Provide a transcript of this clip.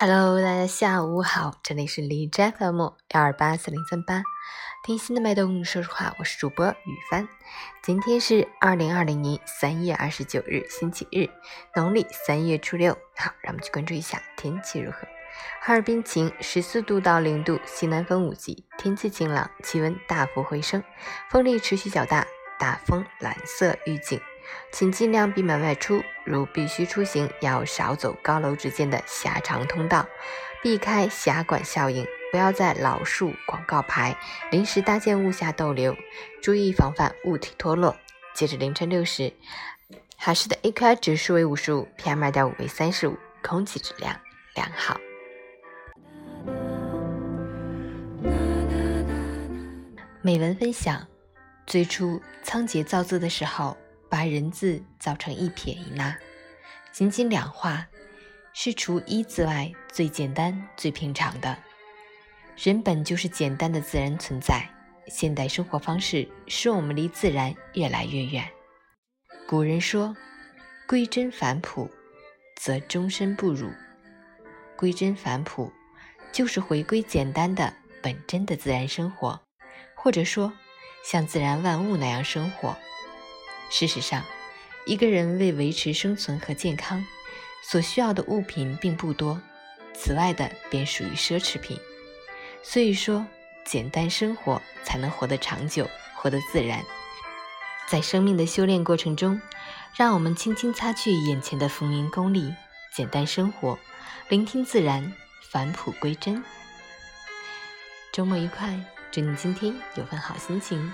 Hello，大家下午好，这里是李斋 FM 幺二八四零三八，听心的脉动，说实话，我是主播雨帆。今天是二零二零年三月二十九日，星期日，农历三月初六。好，让我们去关注一下天气如何。哈尔滨晴，十四度到零度，西南风五级，天气晴朗，气温大幅回升，风力持续较大，大风蓝色预警。请尽量避免外出，如必须出行，要少走高楼之间的狭长通道，避开狭管效应，不要在老树、广告牌、临时搭建物下逗留，注意防范物体脱落。截至凌晨六时，哈市的 AQI 指数为五十五，PM 二点五为三十五，空气质量良好。美文分享：最初仓颉造字的时候。把人字造成一撇一捺，仅仅两画，是除一字外最简单、最平常的。人本就是简单的自然存在，现代生活方式使我们离自然越来越远。古人说：“归真返璞，则终身不辱。”归真返璞，就是回归简单的本真的自然生活，或者说像自然万物那样生活。事实上，一个人为维持生存和健康所需要的物品并不多，此外的便属于奢侈品。所以说，简单生活才能活得长久，活得自然。在生命的修炼过程中，让我们轻轻擦去眼前的浮名功利，简单生活，聆听自然，返璞归真。周末愉快，祝你今天有份好心情。